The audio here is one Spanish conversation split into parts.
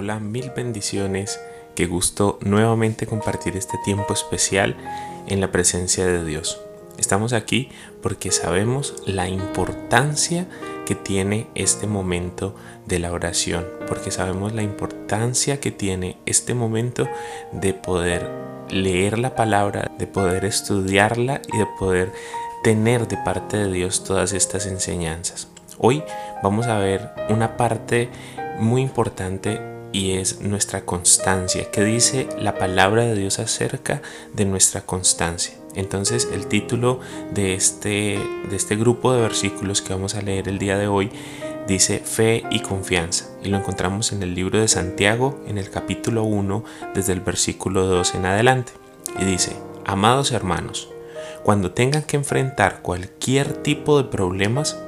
Hola, mil bendiciones. Qué gusto nuevamente compartir este tiempo especial en la presencia de Dios. Estamos aquí porque sabemos la importancia que tiene este momento de la oración, porque sabemos la importancia que tiene este momento de poder leer la palabra, de poder estudiarla y de poder tener de parte de Dios todas estas enseñanzas. Hoy vamos a ver una parte muy importante y es nuestra constancia. ¿Qué dice la palabra de Dios acerca de nuestra constancia? Entonces el título de este, de este grupo de versículos que vamos a leer el día de hoy dice fe y confianza y lo encontramos en el libro de Santiago en el capítulo 1 desde el versículo 2 en adelante y dice, amados hermanos, cuando tengan que enfrentar cualquier tipo de problemas,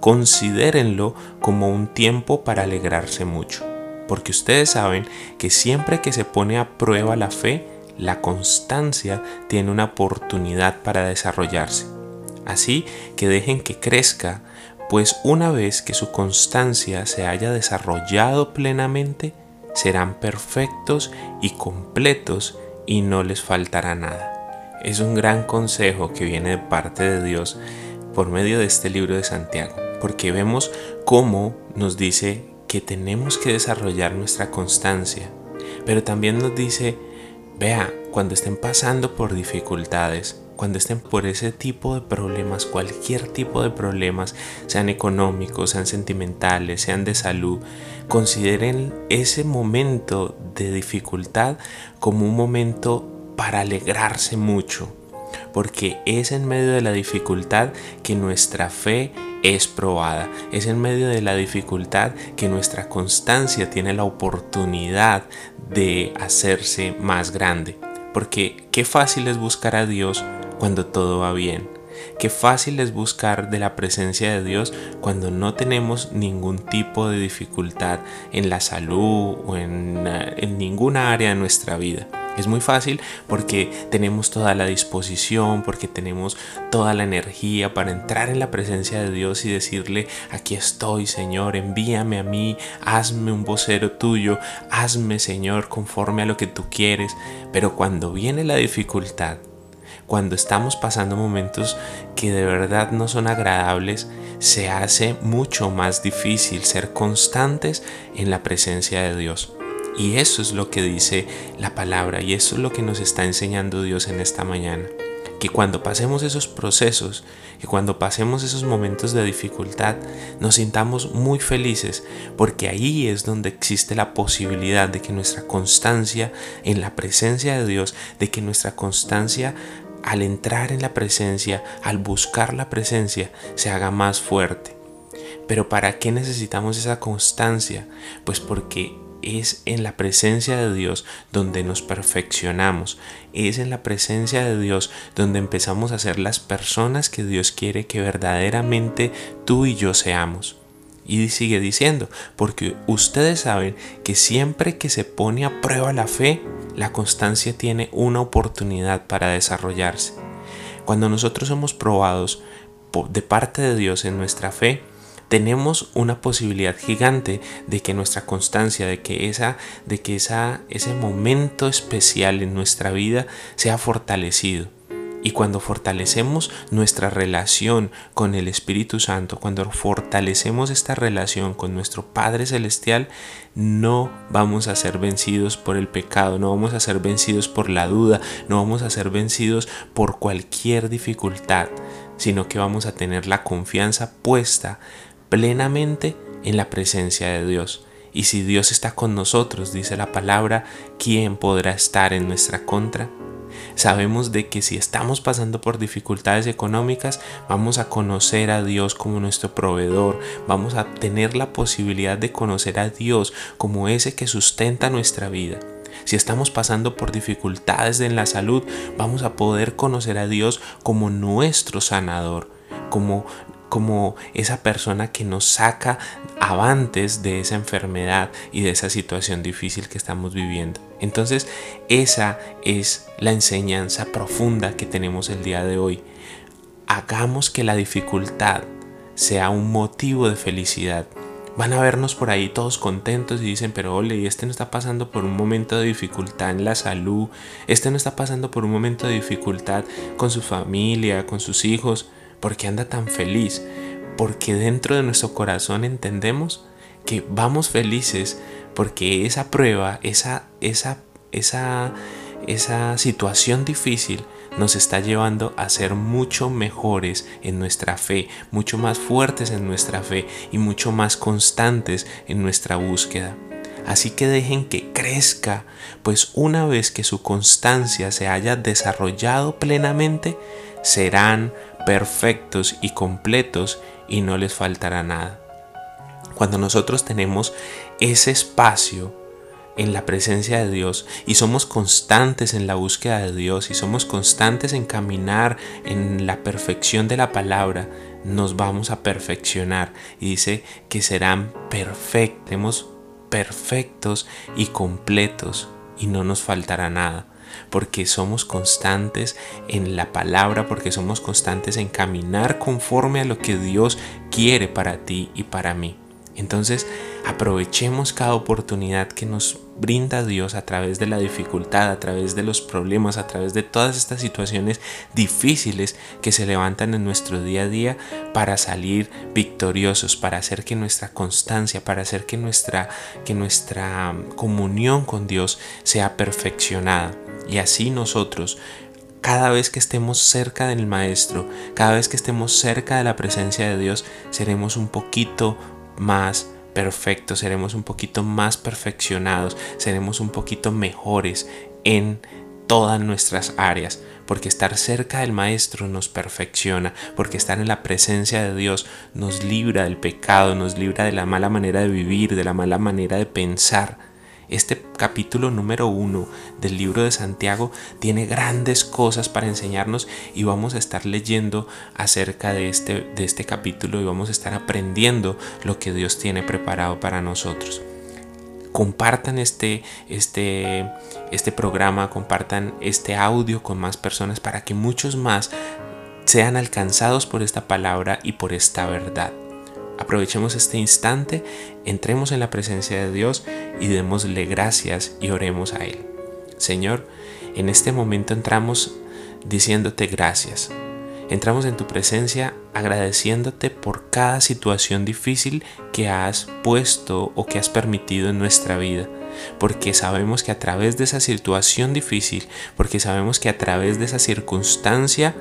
considérenlo como un tiempo para alegrarse mucho porque ustedes saben que siempre que se pone a prueba la fe, la constancia tiene una oportunidad para desarrollarse. Así que dejen que crezca, pues una vez que su constancia se haya desarrollado plenamente, serán perfectos y completos y no les faltará nada. Es un gran consejo que viene de parte de Dios por medio de este libro de Santiago, porque vemos cómo nos dice que tenemos que desarrollar nuestra constancia, pero también nos dice, vea, cuando estén pasando por dificultades, cuando estén por ese tipo de problemas, cualquier tipo de problemas, sean económicos, sean sentimentales, sean de salud, consideren ese momento de dificultad como un momento para alegrarse mucho, porque es en medio de la dificultad que nuestra fe es probada. Es en medio de la dificultad que nuestra constancia tiene la oportunidad de hacerse más grande. Porque qué fácil es buscar a Dios cuando todo va bien. Qué fácil es buscar de la presencia de Dios cuando no tenemos ningún tipo de dificultad en la salud o en, en ninguna área de nuestra vida. Es muy fácil porque tenemos toda la disposición, porque tenemos toda la energía para entrar en la presencia de Dios y decirle, aquí estoy Señor, envíame a mí, hazme un vocero tuyo, hazme Señor conforme a lo que tú quieres. Pero cuando viene la dificultad, cuando estamos pasando momentos que de verdad no son agradables, se hace mucho más difícil ser constantes en la presencia de Dios. Y eso es lo que dice la palabra y eso es lo que nos está enseñando Dios en esta mañana. Que cuando pasemos esos procesos, que cuando pasemos esos momentos de dificultad, nos sintamos muy felices, porque ahí es donde existe la posibilidad de que nuestra constancia en la presencia de Dios, de que nuestra constancia al entrar en la presencia, al buscar la presencia, se haga más fuerte. Pero ¿para qué necesitamos esa constancia? Pues porque es en la presencia de Dios donde nos perfeccionamos, es en la presencia de Dios donde empezamos a ser las personas que Dios quiere que verdaderamente tú y yo seamos. Y sigue diciendo, porque ustedes saben que siempre que se pone a prueba la fe, la constancia tiene una oportunidad para desarrollarse. Cuando nosotros somos probados de parte de Dios en nuestra fe, tenemos una posibilidad gigante de que nuestra constancia, de que, esa, de que esa, ese momento especial en nuestra vida sea fortalecido. Y cuando fortalecemos nuestra relación con el Espíritu Santo, cuando fortalecemos esta relación con nuestro Padre Celestial, no vamos a ser vencidos por el pecado, no vamos a ser vencidos por la duda, no vamos a ser vencidos por cualquier dificultad, sino que vamos a tener la confianza puesta plenamente en la presencia de Dios. Y si Dios está con nosotros, dice la palabra, ¿quién podrá estar en nuestra contra? Sabemos de que si estamos pasando por dificultades económicas, vamos a conocer a Dios como nuestro proveedor, vamos a tener la posibilidad de conocer a Dios como ese que sustenta nuestra vida. Si estamos pasando por dificultades en la salud, vamos a poder conocer a Dios como nuestro sanador, como como esa persona que nos saca avantes de esa enfermedad y de esa situación difícil que estamos viviendo. Entonces, esa es la enseñanza profunda que tenemos el día de hoy. Hagamos que la dificultad sea un motivo de felicidad, van a vernos por ahí todos contentos y dicen, pero ole, este no está pasando por un momento de dificultad en la salud, este no está pasando por un momento de dificultad con su familia, con sus hijos, porque anda tan feliz, porque dentro de nuestro corazón entendemos que vamos felices porque esa prueba, esa, esa, esa, esa situación difícil nos está llevando a ser mucho mejores en nuestra fe, mucho más fuertes en nuestra fe y mucho más constantes en nuestra búsqueda. Así que dejen que crezca, pues una vez que su constancia se haya desarrollado plenamente, serán perfectos y completos y no les faltará nada. Cuando nosotros tenemos ese espacio en la presencia de Dios y somos constantes en la búsqueda de Dios y somos constantes en caminar en la perfección de la palabra, nos vamos a perfeccionar y dice que serán perfectos, perfectos y completos y no nos faltará nada porque somos constantes en la palabra, porque somos constantes en caminar conforme a lo que Dios quiere para ti y para mí. Entonces, aprovechemos cada oportunidad que nos brinda Dios a través de la dificultad, a través de los problemas, a través de todas estas situaciones difíciles que se levantan en nuestro día a día para salir victoriosos, para hacer que nuestra constancia, para hacer que nuestra, que nuestra comunión con Dios sea perfeccionada. Y así nosotros cada vez que estemos cerca del Maestro, cada vez que estemos cerca de la presencia de Dios, seremos un poquito más perfectos, seremos un poquito más perfeccionados, seremos un poquito mejores en todas nuestras áreas, porque estar cerca del Maestro nos perfecciona, porque estar en la presencia de Dios nos libra del pecado, nos libra de la mala manera de vivir, de la mala manera de pensar este capítulo número uno del libro de Santiago tiene grandes cosas para enseñarnos y vamos a estar leyendo acerca de este, de este capítulo y vamos a estar aprendiendo lo que Dios tiene preparado para nosotros. Compartan este, este, este programa, compartan este audio con más personas para que muchos más sean alcanzados por esta palabra y por esta verdad. Aprovechemos este instante, entremos en la presencia de Dios y démosle gracias y oremos a Él. Señor, en este momento entramos diciéndote gracias. Entramos en tu presencia agradeciéndote por cada situación difícil que has puesto o que has permitido en nuestra vida porque sabemos que a través de esa situación difícil, porque sabemos que a través de esa circunstancia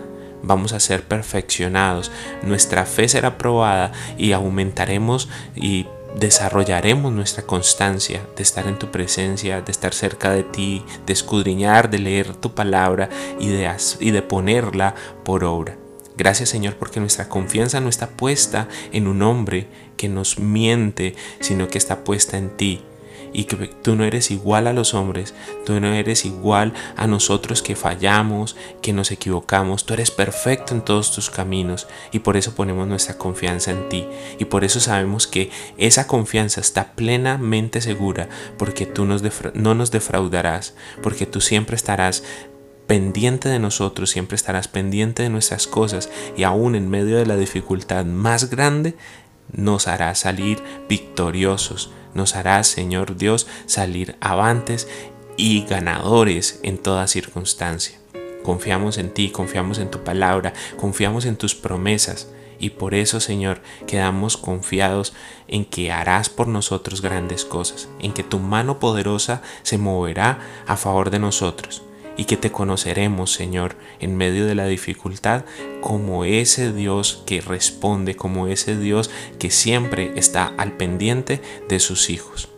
vamos a ser perfeccionados, nuestra fe será probada y aumentaremos y desarrollaremos nuestra constancia de estar en tu presencia, de estar cerca de ti, de escudriñar, de leer tu palabra y de, y de ponerla por obra. Gracias Señor porque nuestra confianza no está puesta en un hombre que nos miente, sino que está puesta en ti y que tú no eres igual a los hombres, tú no eres igual a nosotros que fallamos, que nos equivocamos, tú eres perfecto en todos tus caminos y por eso ponemos nuestra confianza en ti. Y por eso sabemos que esa confianza está plenamente segura porque tú no nos defraudarás, porque tú siempre estarás pendiente de nosotros, siempre estarás pendiente de nuestras cosas y aún en medio de la dificultad más grande nos hará salir victoriosos, nos hará, Señor Dios, salir avantes y ganadores en toda circunstancia. Confiamos en ti, confiamos en tu palabra, confiamos en tus promesas. Y por eso, Señor, quedamos confiados en que harás por nosotros grandes cosas, en que tu mano poderosa se moverá a favor de nosotros y que te conoceremos, Señor, en medio de la dificultad como ese Dios que responde, como ese Dios que siempre está al pendiente de sus hijos.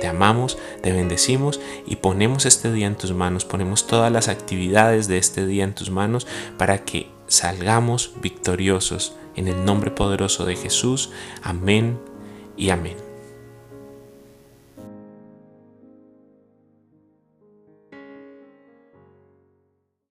Te amamos, te bendecimos y ponemos este día en tus manos, ponemos todas las actividades de este día en tus manos para que salgamos victoriosos en el nombre poderoso de Jesús. Amén y amén.